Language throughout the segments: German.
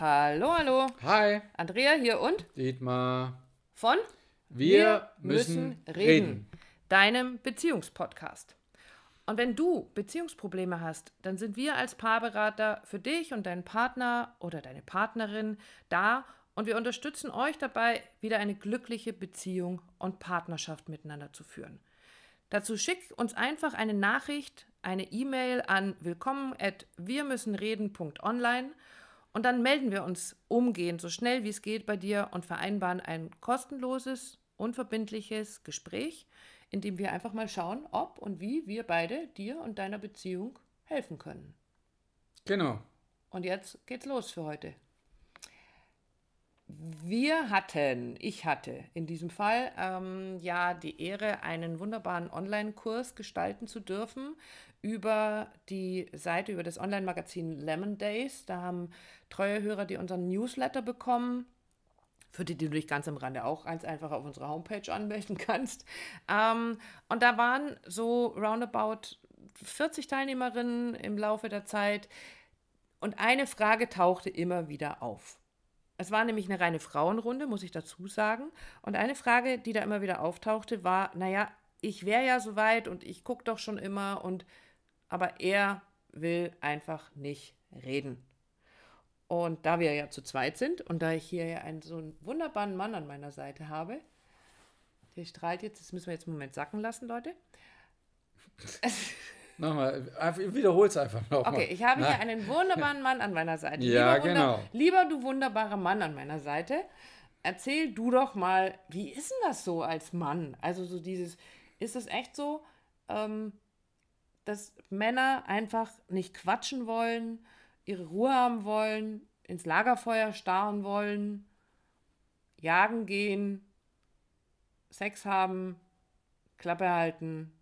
Hallo, hallo. Hi, Andrea hier und Dietmar. von Wir, müssen, reden. deinem Beziehungspodcast. Und wenn du Beziehungsprobleme hast, dann sind wir als Paarberater für dich und deinen Partner oder deine Partnerin da und wir unterstützen euch dabei, wieder eine glückliche Beziehung und Partnerschaft miteinander zu führen. Dazu schick uns einfach eine Nachricht, eine E-Mail an willkommen at wirmüssenreden.online und dann melden wir uns umgehend so schnell wie es geht bei dir und vereinbaren ein kostenloses, unverbindliches Gespräch, in dem wir einfach mal schauen, ob und wie wir beide dir und deiner Beziehung helfen können. Genau. Und jetzt geht's los für heute. Wir hatten, ich hatte in diesem Fall ähm, ja die Ehre, einen wunderbaren Online-Kurs gestalten zu dürfen über die Seite, über das Online-Magazin Lemon Days. Da haben treue Hörer, die unseren Newsletter bekommen, für die, die du dich ganz am Rande auch ganz einfach auf unserer Homepage anmelden kannst. Ähm, und da waren so roundabout 40 Teilnehmerinnen im Laufe der Zeit. Und eine Frage tauchte immer wieder auf. Es war nämlich eine reine Frauenrunde, muss ich dazu sagen. Und eine Frage, die da immer wieder auftauchte, war, naja, ich wäre ja soweit und ich gucke doch schon immer und aber er will einfach nicht reden. Und da wir ja zu zweit sind und da ich hier ja einen so einen wunderbaren Mann an meiner Seite habe, der strahlt jetzt, das müssen wir jetzt einen Moment sacken lassen, Leute. Nochmal, wiederhol es einfach nochmal. Okay, ich habe hier einen wunderbaren Mann an meiner Seite. Ja, lieber, genau. lieber du wunderbarer Mann an meiner Seite, erzähl du doch mal, wie ist denn das so als Mann? Also so dieses, ist es echt so, ähm, dass Männer einfach nicht quatschen wollen, ihre Ruhe haben wollen, ins Lagerfeuer starren wollen, jagen gehen, Sex haben, Klappe halten.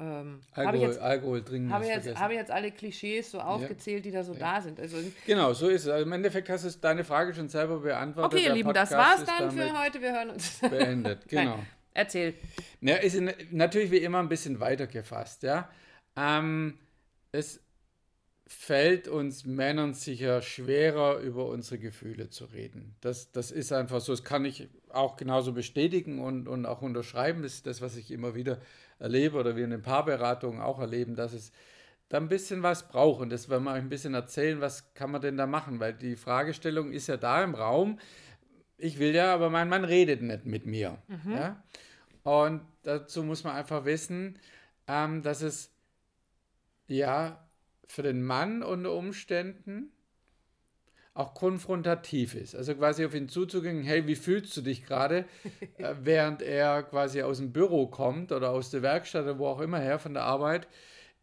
Ähm, habe Alkohol, jetzt Alkohol trinken. habe jetzt, habe jetzt alle Klischees so aufgezählt, die da so da sind. Also, Genau, so ist es. Also Im Endeffekt hast du deine Frage schon selber beantwortet. okay, ihr Lieben, das Podcast war's ist dann für heute. Wir hören uns. Beendet, genau. Nein, erzähl. Ja, ist natürlich wie immer ein bisschen weiter gefasst, ja. Ähm, es fällt uns Männern sicher schwerer, über unsere Gefühle zu reden. Das, das ist einfach so, das kann ich auch genauso bestätigen und, und auch unterschreiben. Das ist das, was ich immer wieder erlebe oder wir in den Paarberatungen auch erleben, dass es da ein bisschen was braucht. Und das werden wir euch ein bisschen erzählen, was kann man denn da machen? Weil die Fragestellung ist ja da im Raum. Ich will ja, aber mein Mann redet nicht mit mir. Ja? Und dazu muss man einfach wissen, ähm, dass es ja für den Mann unter Umständen auch konfrontativ ist. Also quasi auf ihn zuzugehen, hey, wie fühlst du dich gerade, äh, während er quasi aus dem Büro kommt oder aus der Werkstatt oder wo auch immer her von der Arbeit,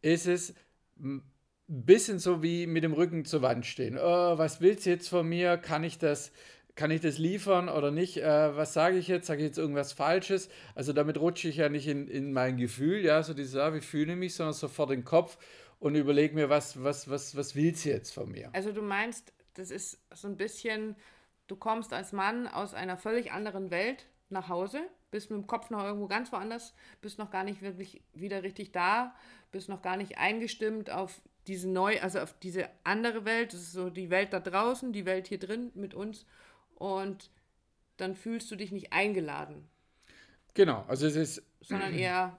ist es ein bisschen so wie mit dem Rücken zur Wand stehen. Oh, was willst du jetzt von mir? Kann ich das, kann ich das liefern oder nicht? Äh, was sage ich jetzt? Sage ich jetzt irgendwas Falsches? Also damit rutsche ich ja nicht in, in mein Gefühl, ja, so dieses, ah, wie fühle ich mich, sondern sofort den Kopf und überlege mir, was, was, was, was willst du jetzt von mir? Also du meinst, das ist so ein bisschen, du kommst als Mann aus einer völlig anderen Welt nach Hause, bist mit dem Kopf noch irgendwo ganz woanders, bist noch gar nicht wirklich wieder richtig da, bist noch gar nicht eingestimmt auf diese neu, also auf diese andere Welt, das ist so die Welt da draußen, die Welt hier drin mit uns. Und dann fühlst du dich nicht eingeladen, Genau, also es ist, sondern eher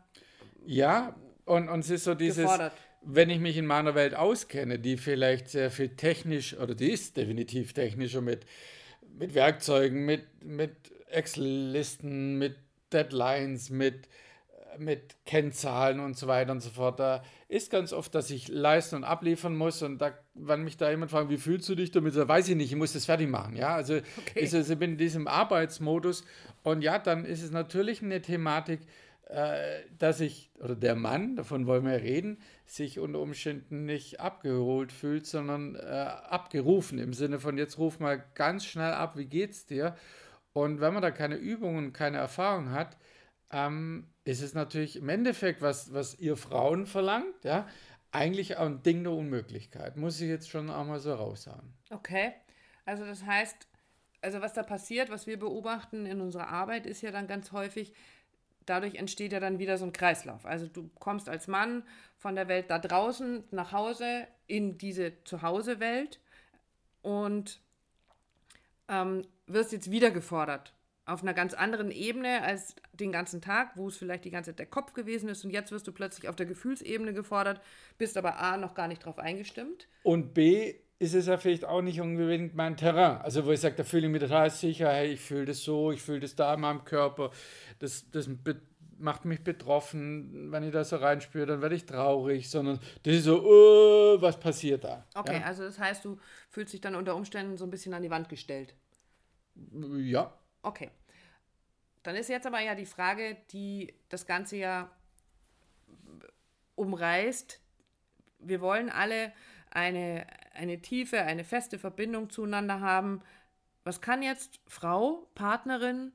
ja, und, und es ist so dieses, gefordert. Wenn ich mich in meiner Welt auskenne, die vielleicht sehr viel technisch, oder die ist definitiv technischer mit, mit Werkzeugen, mit, mit Excel-Listen, mit Deadlines, mit, mit Kennzahlen und so weiter und so fort. Da ist ganz oft, dass ich leisten und abliefern muss und da, wenn mich da jemand fragt, wie fühlst du dich damit, da weiß ich nicht, ich muss das fertig machen. Ja, also es, ich bin in diesem Arbeitsmodus und ja, dann ist es natürlich eine Thematik, dass ich, oder der Mann, davon wollen wir reden, sich unter Umständen nicht abgeholt fühlt, sondern äh, abgerufen im Sinne von, jetzt ruf mal ganz schnell ab, wie geht's dir? Und wenn man da keine Übungen, keine Erfahrung hat, ähm, ist es natürlich im Endeffekt, was, was ihr Frauen verlangt, ja, eigentlich ein Ding der Unmöglichkeit. Muss ich jetzt schon einmal so raussagen. Okay, also das heißt, also was da passiert, was wir beobachten in unserer Arbeit, ist ja dann ganz häufig, dadurch entsteht ja dann wieder so ein Kreislauf. Also du kommst als Mann von der Welt da draußen nach Hause in diese Zuhause-Welt und ähm, wirst jetzt wieder gefordert. Auf einer ganz anderen Ebene als den ganzen Tag, wo es vielleicht die ganze Zeit der Kopf gewesen ist und jetzt wirst du plötzlich auf der Gefühlsebene gefordert, bist aber A noch gar nicht drauf eingestimmt. Und B ist es ja vielleicht auch nicht unbedingt mein Terrain. Also wo ich sage, da fühle ich mich total sicher, hey, ich fühle das so, ich fühle das da in meinem Körper, das, das macht mich betroffen, wenn ich da so reinspüre, dann werde ich traurig, sondern das ist so, uh, was passiert da? Okay, ja? also das heißt, du fühlst dich dann unter Umständen so ein bisschen an die Wand gestellt. Ja. Okay. Dann ist jetzt aber ja die Frage, die das Ganze ja umreißt. Wir wollen alle eine, eine tiefe, eine feste Verbindung zueinander haben. Was kann jetzt Frau, Partnerin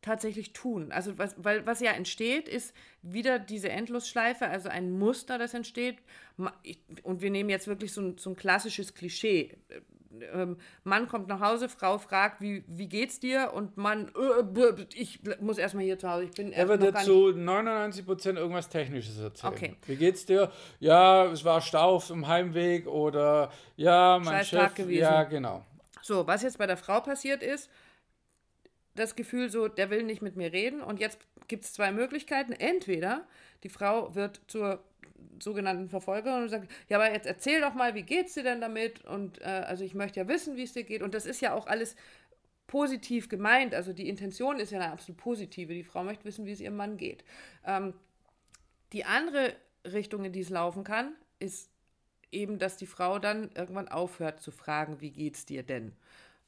tatsächlich tun? Also was, weil, was ja entsteht, ist wieder diese Endlosschleife, also ein Muster, das entsteht. Und wir nehmen jetzt wirklich so ein, so ein klassisches Klischee ähm, Mann kommt nach Hause, Frau fragt, wie, wie geht's dir? Und Mann, äh, ich muss erstmal hier zu Hause. Ich bin er wird jetzt zu 99 Prozent irgendwas Technisches erzählen. Okay. Wie geht's dir? Ja, es war Stau auf dem Heimweg oder ja, mein Scheiß Chef. Gewesen. Ja, genau. So, was jetzt bei der Frau passiert ist, das Gefühl so, der will nicht mit mir reden. Und jetzt gibt es zwei Möglichkeiten. Entweder die Frau wird zur sogenannten Verfolger und sagt, ja, aber jetzt erzähl doch mal, wie geht's dir denn damit? Und äh, also ich möchte ja wissen, wie es dir geht. Und das ist ja auch alles positiv gemeint. Also die Intention ist ja eine absolut positive. Die Frau möchte wissen, wie es ihrem Mann geht. Ähm, die andere Richtung, in die es laufen kann, ist eben, dass die Frau dann irgendwann aufhört zu fragen, wie geht's dir denn?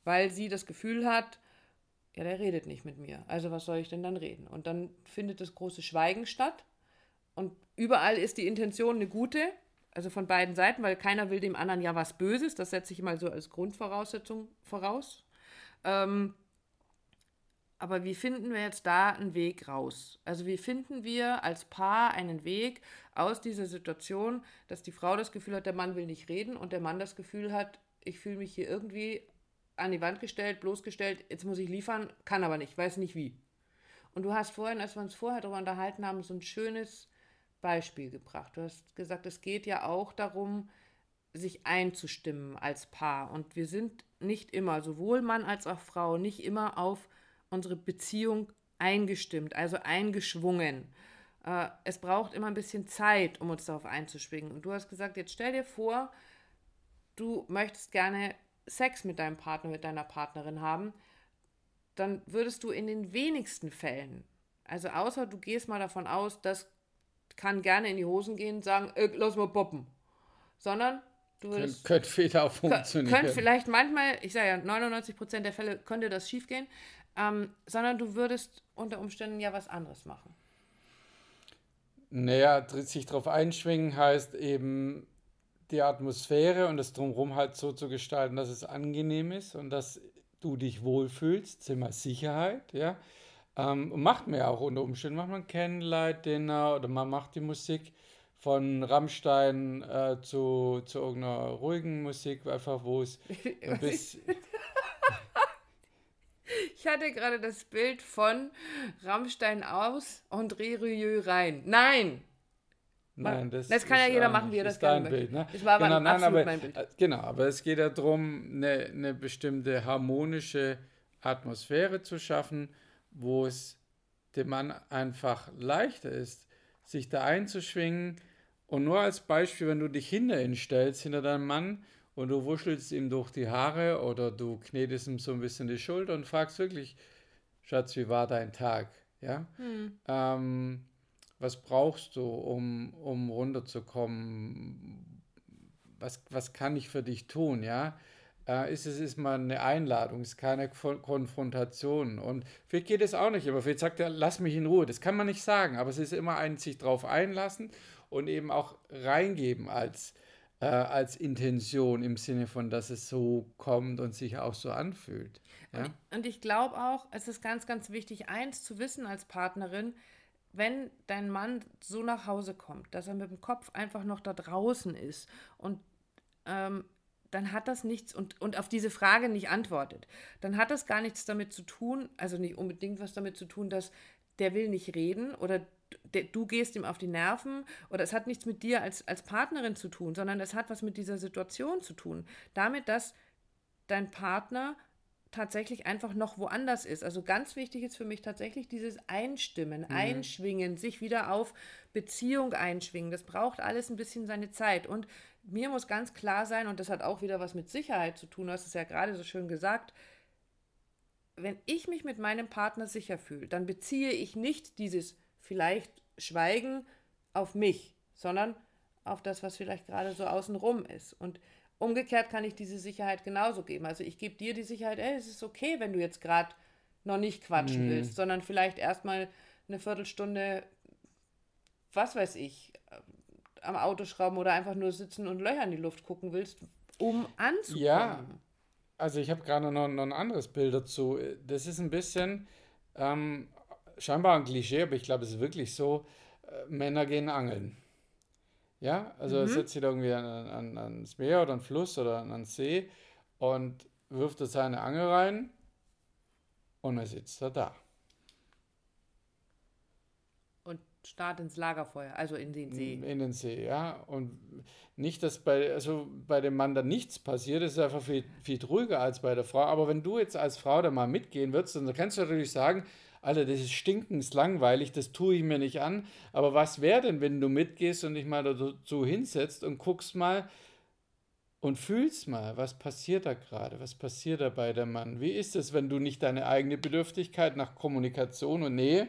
Weil sie das Gefühl hat, ja, der redet nicht mit mir. Also was soll ich denn dann reden? Und dann findet das große Schweigen statt. Und überall ist die Intention eine gute, also von beiden Seiten, weil keiner will dem anderen ja was Böses. Das setze ich mal so als Grundvoraussetzung voraus. Ähm, aber wie finden wir jetzt da einen Weg raus? Also wie finden wir als Paar einen Weg aus dieser Situation, dass die Frau das Gefühl hat, der Mann will nicht reden und der Mann das Gefühl hat, ich fühle mich hier irgendwie an die Wand gestellt, bloßgestellt, jetzt muss ich liefern, kann aber nicht, weiß nicht wie. Und du hast vorhin, als wir uns vorher darüber unterhalten haben, so ein schönes Beispiel gebracht. Du hast gesagt, es geht ja auch darum, sich einzustimmen als Paar. Und wir sind nicht immer, sowohl Mann als auch Frau, nicht immer auf unsere Beziehung eingestimmt, also eingeschwungen. Äh, es braucht immer ein bisschen Zeit, um uns darauf einzuschwingen. Und du hast gesagt, jetzt stell dir vor, du möchtest gerne Sex mit deinem Partner, mit deiner Partnerin haben, dann würdest du in den wenigsten Fällen, also außer du gehst mal davon aus, dass kann gerne in die Hosen gehen und sagen, äh, lass mal poppen. Sondern du würdest. Könnte Fehler auch funktionieren. Könnte vielleicht manchmal, ich sage ja, 99% der Fälle könnte das schiefgehen, ähm, sondern du würdest unter Umständen ja was anderes machen. Naja, sich darauf einschwingen heißt eben die Atmosphäre und das Drumherum halt so zu gestalten, dass es angenehm ist und dass du dich wohlfühlst, Zimmer Sicherheit, ja. Ähm, macht man ja auch unter Umständen, macht man Candlelight-Dinner oder man macht die Musik von Rammstein äh, zu, zu irgendeiner ruhigen Musik, einfach wo es bisschen... Ich hatte gerade das Bild von Rammstein aus und Rieu rein. Nein! Nein, das, das kann ja jeder machen, wie er das gerne Bild, ne? Das war aber genau, nein, aber, mein Bild. Äh, genau, aber es geht ja darum, eine, eine bestimmte harmonische Atmosphäre zu schaffen, wo es dem Mann einfach leichter ist, sich da einzuschwingen. Und nur als Beispiel, wenn du dich hinter ihn stellst, hinter deinem Mann, und du wuschelst ihm durch die Haare oder du knetest ihm so ein bisschen die Schulter und fragst wirklich, Schatz, wie war dein Tag? Ja? Hm. Ähm, was brauchst du, um, um runterzukommen? Was, was kann ich für dich tun? Ja? Äh, ist es ist mal eine Einladung, ist keine Konfrontation. Und vielleicht geht es auch nicht, aber vielleicht sagt er, lass mich in Ruhe. Das kann man nicht sagen, aber es ist immer ein sich darauf einlassen und eben auch reingeben als, äh, als Intention im Sinne von, dass es so kommt und sich auch so anfühlt. Ja? Und, und ich glaube auch, es ist ganz, ganz wichtig, eins zu wissen als Partnerin, wenn dein Mann so nach Hause kommt, dass er mit dem Kopf einfach noch da draußen ist und ähm, dann hat das nichts und, und auf diese Frage nicht antwortet, dann hat das gar nichts damit zu tun, also nicht unbedingt was damit zu tun, dass der will nicht reden oder der, du gehst ihm auf die Nerven oder es hat nichts mit dir als, als Partnerin zu tun, sondern es hat was mit dieser Situation zu tun. Damit, dass dein Partner tatsächlich einfach noch woanders ist. Also ganz wichtig ist für mich tatsächlich dieses Einstimmen, mhm. Einschwingen, sich wieder auf Beziehung einschwingen. Das braucht alles ein bisschen seine Zeit. Und mir muss ganz klar sein, und das hat auch wieder was mit Sicherheit zu tun, du hast es ja gerade so schön gesagt, wenn ich mich mit meinem Partner sicher fühle, dann beziehe ich nicht dieses vielleicht Schweigen auf mich, sondern auf das, was vielleicht gerade so außenrum ist. Und umgekehrt kann ich diese Sicherheit genauso geben. Also ich gebe dir die Sicherheit, ey, es ist okay, wenn du jetzt gerade noch nicht quatschen mhm. willst, sondern vielleicht erstmal eine Viertelstunde, was weiß ich, am Auto schrauben oder einfach nur sitzen und Löcher in die Luft gucken willst, um anzukommen. Ja, also ich habe gerade noch, noch, ein anderes Bild dazu. Das ist ein bisschen ähm, scheinbar ein Klischee, aber ich glaube, es ist wirklich so, äh, Männer gehen angeln. Ja, also mhm. er setzt sich irgendwie an, an, ans Meer oder an Fluss oder an den See und wirft da seine Angel rein und er sitzt da da. Und starrt ins Lagerfeuer, also in den See. In den See, ja. Und nicht, dass bei, also bei dem Mann da nichts passiert, ist einfach viel, viel ruhiger als bei der Frau. Aber wenn du jetzt als Frau da mal mitgehen würdest, dann kannst du natürlich sagen, Alter, das ist stinkend langweilig, das tue ich mir nicht an. Aber was wäre denn, wenn du mitgehst und dich mal dazu hinsetzt und guckst mal und fühlst mal, was passiert da gerade? Was passiert da bei der Mann? Wie ist es, wenn du nicht deine eigene Bedürftigkeit nach Kommunikation und Nähe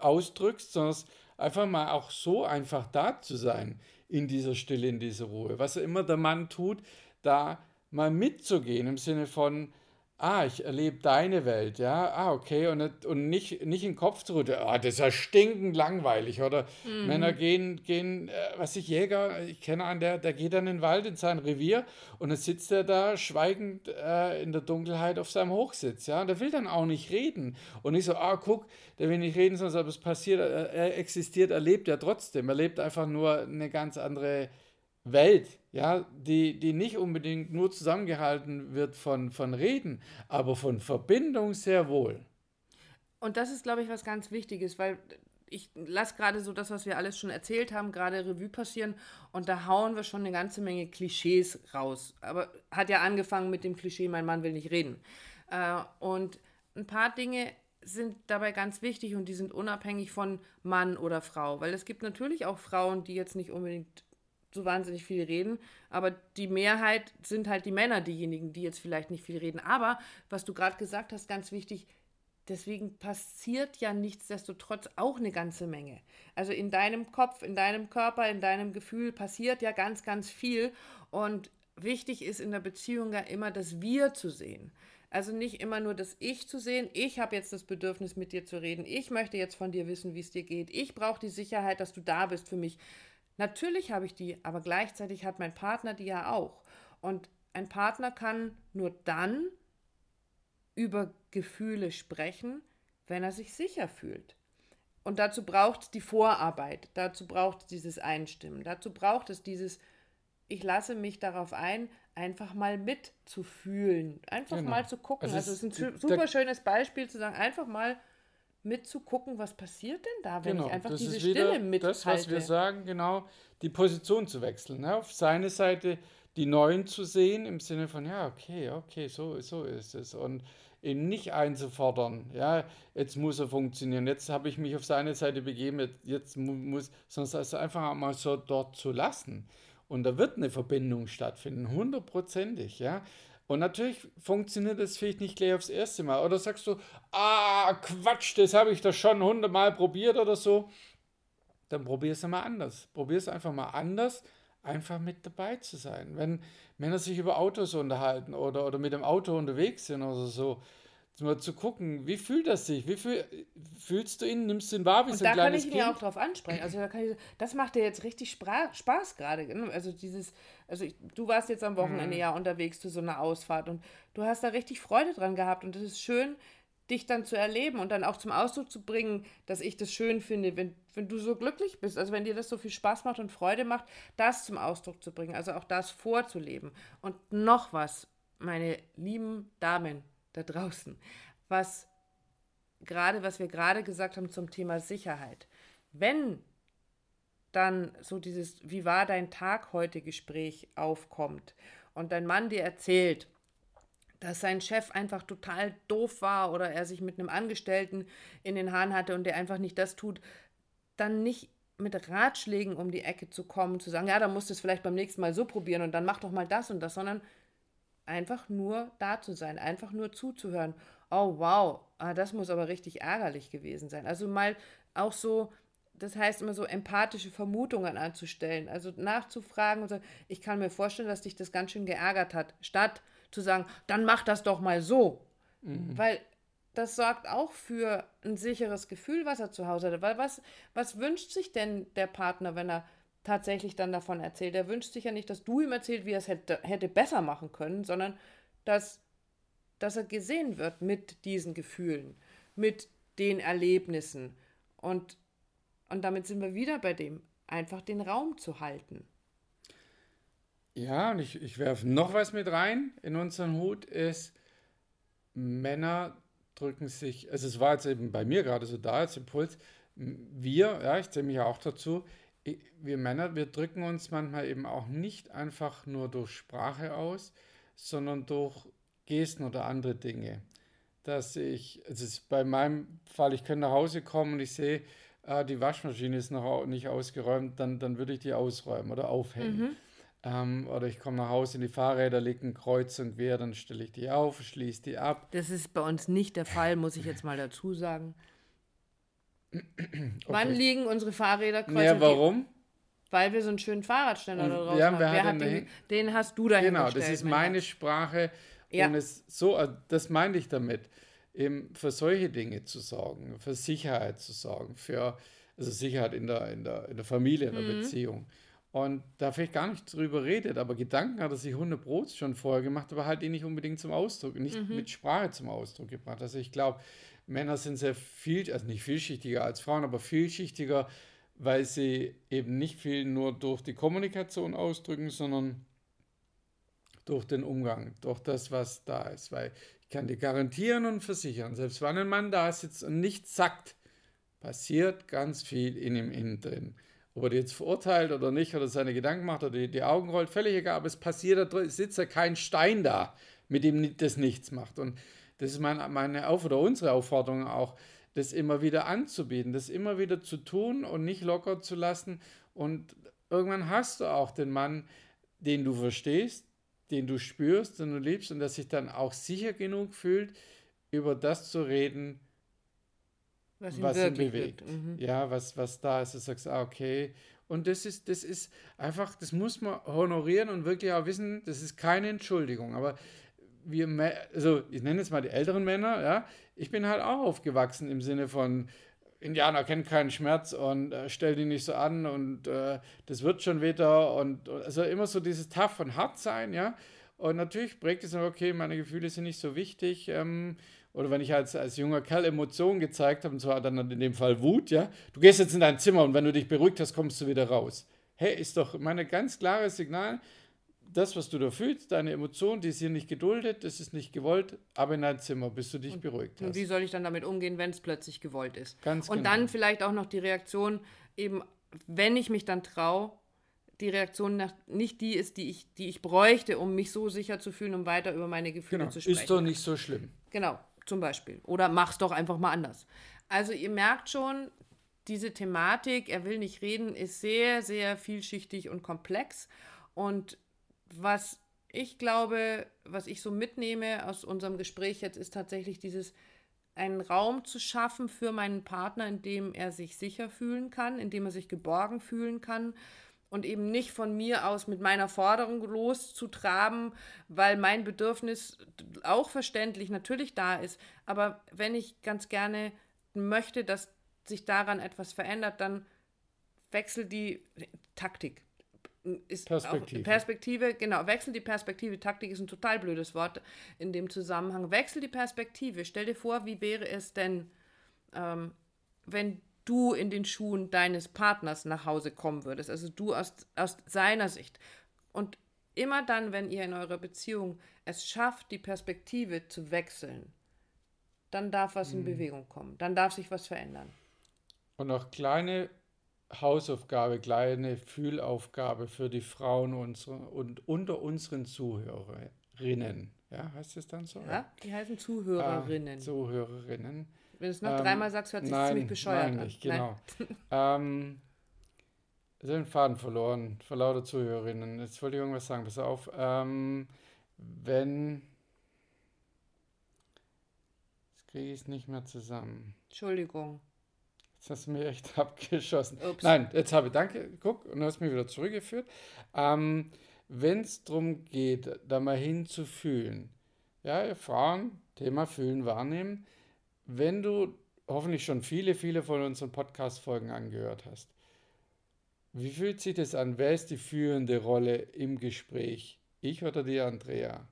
ausdrückst, sondern einfach mal auch so einfach da zu sein in dieser Stille, in dieser Ruhe. Was immer der Mann tut, da mal mitzugehen im Sinne von, ah, ich erlebe deine Welt, ja, ah, okay, und, und nicht, nicht in den Kopf zu rütteln, ah, das ist ja stinkend langweilig, oder? Mhm. Männer gehen, gehen, äh, was ich Jäger, ich kenne einen, der, der geht dann in den Wald, in sein Revier, und dann sitzt er da schweigend äh, in der Dunkelheit auf seinem Hochsitz, ja, und der will dann auch nicht reden, und ich so, ah, guck, der will nicht reden, sondern es passiert, er existiert, er lebt ja trotzdem, er lebt einfach nur eine ganz andere Welt, ja, die, die nicht unbedingt nur zusammengehalten wird von, von Reden, aber von Verbindung sehr wohl. Und das ist, glaube ich, was ganz Wichtiges, weil ich lasse gerade so das, was wir alles schon erzählt haben, gerade Revue passieren und da hauen wir schon eine ganze Menge Klischees raus. Aber hat ja angefangen mit dem Klischee, mein Mann will nicht reden. Äh, und ein paar Dinge sind dabei ganz wichtig und die sind unabhängig von Mann oder Frau, weil es gibt natürlich auch Frauen, die jetzt nicht unbedingt so wahnsinnig viel reden, aber die Mehrheit sind halt die Männer diejenigen, die jetzt vielleicht nicht viel reden. Aber was du gerade gesagt hast, ganz wichtig, deswegen passiert ja nichtsdestotrotz auch eine ganze Menge. Also in deinem Kopf, in deinem Körper, in deinem Gefühl passiert ja ganz, ganz viel und wichtig ist in der Beziehung ja immer das Wir zu sehen. Also nicht immer nur das Ich zu sehen, ich habe jetzt das Bedürfnis mit dir zu reden, ich möchte jetzt von dir wissen, wie es dir geht, ich brauche die Sicherheit, dass du da bist für mich. Natürlich habe ich die, aber gleichzeitig hat mein Partner die ja auch. Und ein Partner kann nur dann über Gefühle sprechen, wenn er sich sicher fühlt. Und dazu braucht es die Vorarbeit, dazu braucht es dieses Einstimmen, dazu braucht es dieses, ich lasse mich darauf ein, einfach mal mitzufühlen, einfach genau. mal zu gucken. Also, also es ist ein super schönes Beispiel zu sagen, einfach mal mitzugucken, was passiert denn da, wenn genau, ich einfach diese Stille mithalte. Das, was wir sagen, genau, die Position zu wechseln. Ne? Auf seine Seite die Neuen zu sehen, im Sinne von, ja, okay, okay, so, so ist es. Und eben nicht einzufordern, ja, jetzt muss er funktionieren, jetzt habe ich mich auf seine Seite begeben, jetzt, jetzt muss, sondern es einfach mal so dort zu lassen. Und da wird eine Verbindung stattfinden, hundertprozentig, ja. Und natürlich funktioniert das vielleicht nicht gleich aufs erste Mal. Oder sagst du, ah, Quatsch, das habe ich doch schon hundertmal probiert oder so. Dann probier es mal anders. Probier es einfach mal anders, einfach mit dabei zu sein. Wenn Männer sich über Autos unterhalten oder, oder mit dem Auto unterwegs sind oder so, mal zu gucken, wie fühlt das sich? Wie fühl, fühlst du ihn? Nimmst du ihn wahr wie so ein Da kann ich ihn ja auch drauf ansprechen. Also da kann ich, das macht dir jetzt richtig Spaß gerade. Ne? Also dieses, also ich, du warst jetzt am Wochenende mhm. ja unterwegs zu so einer Ausfahrt und du hast da richtig Freude dran gehabt und es ist schön, dich dann zu erleben und dann auch zum Ausdruck zu bringen, dass ich das schön finde, wenn, wenn du so glücklich bist, also wenn dir das so viel Spaß macht und Freude macht, das zum Ausdruck zu bringen, also auch das vorzuleben. Und noch was, meine lieben Damen, da draußen, was gerade, was wir gerade gesagt haben zum Thema Sicherheit. Wenn dann so dieses Wie war dein Tag heute Gespräch aufkommt und dein Mann dir erzählt, dass sein Chef einfach total doof war oder er sich mit einem Angestellten in den Haaren hatte und der einfach nicht das tut, dann nicht mit Ratschlägen um die Ecke zu kommen, zu sagen, ja, dann musst du es vielleicht beim nächsten Mal so probieren und dann mach doch mal das und das, sondern einfach nur da zu sein, einfach nur zuzuhören. Oh wow, ah, das muss aber richtig ärgerlich gewesen sein. Also mal auch so, das heißt immer so empathische Vermutungen anzustellen, also nachzufragen und sagen, ich kann mir vorstellen, dass dich das ganz schön geärgert hat, statt zu sagen, dann mach das doch mal so. Mhm. Weil das sorgt auch für ein sicheres Gefühl, was er zu Hause hat. Weil was, was wünscht sich denn der Partner, wenn er tatsächlich dann davon erzählt? Er wünscht sich ja nicht, dass du ihm erzählst, wie er es hätte, hätte besser machen können, sondern dass, dass er gesehen wird mit diesen Gefühlen, mit den Erlebnissen. Und, und damit sind wir wieder bei dem, einfach den Raum zu halten. Ja, und ich, ich werfe noch was mit rein in unseren Hut, ist, Männer drücken sich, also es war jetzt eben bei mir gerade so da als Impuls, wir, ja, ich zähle mich ja auch dazu, wir Männer, wir drücken uns manchmal eben auch nicht einfach nur durch Sprache aus, sondern durch Gesten oder andere Dinge. Dass ich, es ist bei meinem Fall, ich könnte nach Hause kommen und ich sehe, ah, die Waschmaschine ist noch nicht ausgeräumt, dann, dann würde ich die ausräumen oder aufhängen. Mhm. Ähm, oder ich komme nach Hause in die Fahrräder, lege ein Kreuz und quer, dann stelle ich die auf, schließe die ab. Das ist bei uns nicht der Fall, muss ich jetzt mal dazu sagen. Okay. Wann liegen unsere Fahrräder kreuz Ja, warum? Weil wir so einen schönen Fahrradständer da draußen ja, haben. Wer hat den, den, hast du dahin Genau, das ist meine Sprache. Ja. Und es so, äh, das meine ich damit, eben für solche Dinge zu sorgen, für Sicherheit zu sorgen, für also Sicherheit in der, in der, in der Familie, in der mhm. Beziehung. Und da vielleicht gar nicht drüber redet, aber Gedanken hat er sich 100 Brot schon vorher gemacht, aber halt ihn nicht unbedingt zum Ausdruck, nicht mhm. mit Sprache zum Ausdruck gebracht. Also ich glaube, Männer sind sehr viel, also nicht vielschichtiger als Frauen, aber vielschichtiger, weil sie eben nicht viel nur durch die Kommunikation ausdrücken, sondern durch den Umgang, durch das, was da ist. Weil ich kann dir garantieren und versichern, selbst wenn ein Mann da sitzt und nichts sagt, passiert ganz viel in ihm innen drin. Ob er die jetzt verurteilt oder nicht, oder seine Gedanken macht oder die, die Augen rollt, völlig egal, aber es passiert, da sitzt ja kein Stein da, mit dem das nichts macht. Und das ist meine, meine Auf- oder unsere Aufforderung auch, das immer wieder anzubieten, das immer wieder zu tun und nicht locker zu lassen. Und irgendwann hast du auch den Mann, den du verstehst, den du spürst, den du liebst und der sich dann auch sicher genug fühlt, über das zu reden, was ihn, was ihn bewegt. Mhm. Ja, was, was da ist. Du sagst, ah, okay. Und das ist, das ist einfach, das muss man honorieren und wirklich auch wissen, das ist keine Entschuldigung. Aber wir, also ich nenne jetzt mal die älteren Männer, ja, ich bin halt auch aufgewachsen im Sinne von, Indianer kennen keinen Schmerz und äh, stell die nicht so an und äh, das wird schon wieder und also immer so dieses tough und hart sein, ja. Und natürlich prägt es, okay, meine Gefühle sind nicht so wichtig. Ähm, oder wenn ich als, als junger Kerl Emotionen gezeigt habe, und zwar dann in dem Fall Wut, ja, du gehst jetzt in dein Zimmer und wenn du dich beruhigt hast, kommst du wieder raus. Hey, ist doch mein ganz klares Signal, das, was du da fühlst, deine Emotion, die ist hier nicht geduldet, das ist nicht gewollt, aber in dein Zimmer, bis du dich und, beruhigt hast. Und wie soll ich dann damit umgehen, wenn es plötzlich gewollt ist? Ganz und genau. dann vielleicht auch noch die Reaktion, eben, wenn ich mich dann traue, die Reaktion nach, nicht die ist, die ich, die ich bräuchte, um mich so sicher zu fühlen, um weiter über meine Gefühle genau. zu sprechen. Ist doch nicht so schlimm. Genau, zum Beispiel. Oder mach's doch einfach mal anders. Also ihr merkt schon, diese Thematik, er will nicht reden, ist sehr, sehr vielschichtig und komplex. Und was ich glaube, was ich so mitnehme aus unserem Gespräch jetzt, ist tatsächlich dieses, einen Raum zu schaffen für meinen Partner, in dem er sich sicher fühlen kann, in dem er sich geborgen fühlen kann und eben nicht von mir aus mit meiner Forderung loszutraben, weil mein Bedürfnis auch verständlich natürlich da ist. Aber wenn ich ganz gerne möchte, dass sich daran etwas verändert, dann wechselt die Taktik. Ist Perspektive. Perspektive, genau, wechsel die Perspektive. Taktik ist ein total blödes Wort in dem Zusammenhang. Wechsel die Perspektive. Stell dir vor, wie wäre es denn, ähm, wenn du in den Schuhen deines Partners nach Hause kommen würdest, also du aus, aus seiner Sicht. Und immer dann, wenn ihr in eurer Beziehung es schafft, die Perspektive zu wechseln, dann darf was in mhm. Bewegung kommen, dann darf sich was verändern. Und auch kleine Hausaufgabe, kleine Fühlaufgabe für die Frauen unsere, und unter unseren Zuhörerinnen. Ja, heißt es dann so? Ja, die heißen Zuhörerinnen. Ah, Zuhörerinnen. Wenn du es noch Ähm, dreimal sagst, hört sich nein, ziemlich bescheuert nein, an. nicht, genau. ähm, ich habe den Faden verloren, vor lauter Zuhörerinnen. Jetzt wollte ich irgendwas sagen, pass auf. Ähm, wenn. Jetzt kriege ich es nicht mehr zusammen. Entschuldigung. Jetzt hast du mir echt abgeschossen. Ups. Nein, jetzt habe ich, danke, guck, und du hast mich wieder zurückgeführt. Ähm, Wenn es darum geht, da mal hinzufühlen, ja, Frauen, Thema Fühlen, Wahrnehmen, wenn du hoffentlich schon viele, viele von unseren Podcast-Folgen angehört hast, wie fühlt sich das an? Wer ist die führende Rolle im Gespräch? Ich oder die Andrea?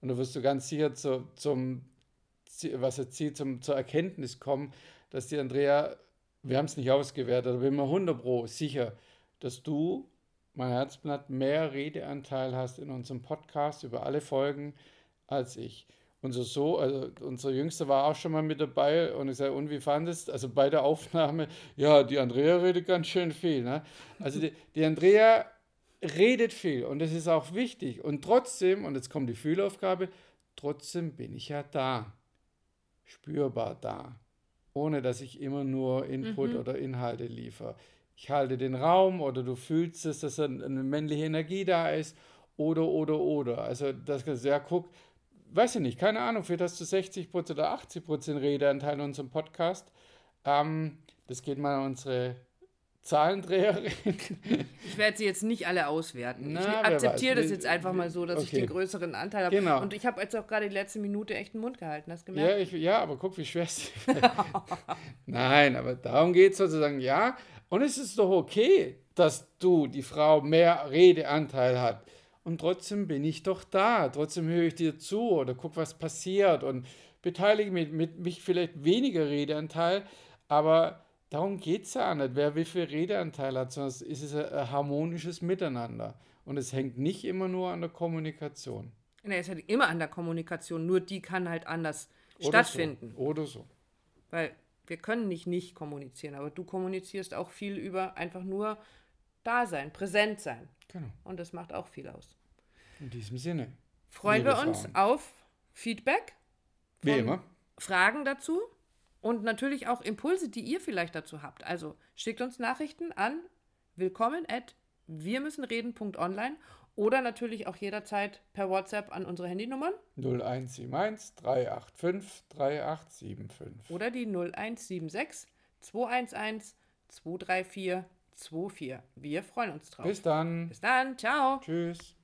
Und da wirst du ganz sicher zu, zum, was sie zum, zur Erkenntnis kommen, dass die Andrea, wir haben es nicht ausgewertet, aber bin mir 100 Pro sicher, dass du, mein Herzblatt, mehr Redeanteil hast in unserem Podcast über alle Folgen als ich. Unser so, also unser Jüngster war auch schon mal mit dabei und ich sage, und wie fandest Also bei der Aufnahme, ja, die Andrea redet ganz schön viel. Ne? Also die, die Andrea redet viel und das ist auch wichtig. Und trotzdem, und jetzt kommt die Fühlaufgabe, trotzdem bin ich ja da. Spürbar da. Ohne dass ich immer nur Input Mhm. oder Inhalte liefere. Ich halte den Raum oder du fühlst es, dass eine männliche Energie da ist. Oder, oder, oder. Also, das ja, guck, weiß ich nicht, keine Ahnung, vielleicht hast du 60% oder 80% Redeanteil in unserem Podcast. Ähm, das geht mal an unsere Zahlendreherin. Ich werde sie jetzt nicht alle auswerten. Na, ich akzeptiere weiß. das jetzt einfach mal so, dass ich Okay. den größeren Anteil habe. Genau. Und ich habe jetzt auch gerade die letzte Minute echt den Mund gehalten. Hast du Ja, gemerkt? ich, ja, aber guck, wie schwer es Nein, aber darum geht es sozusagen, ja. Und es ist doch okay, dass du, die Frau, mehr Redeanteil hat. Und trotzdem bin ich doch da. Trotzdem höre ich dir zu oder guck, was passiert und beteilige mich mit mich vielleicht weniger Redeanteil. Aber darum geht es ja auch nicht, wer wie viel Redeanteil hat, sondern es ist ein, harmonisches Miteinander. Und es hängt nicht immer nur an der Kommunikation. Nee, es ist immer an der Kommunikation, nur die kann halt anders Oder stattfinden. So. Oder so. Weil wir können nicht nicht kommunizieren, aber du kommunizierst auch viel über einfach nur da sein, präsent sein. Genau. Und das macht auch viel aus. In diesem Sinne. Freuen wir uns Frauen. auf Feedback, Wie immer. Fragen dazu und natürlich auch Impulse, die ihr vielleicht dazu habt. Also schickt uns Nachrichten an willkommen at wir müssen reden.online oder natürlich auch jederzeit per WhatsApp an unsere Handynummern 0171 385 3875. oder die 0176 211 234 24. Wir freuen uns drauf. Bis dann. Bis dann, ciao. Tschüss.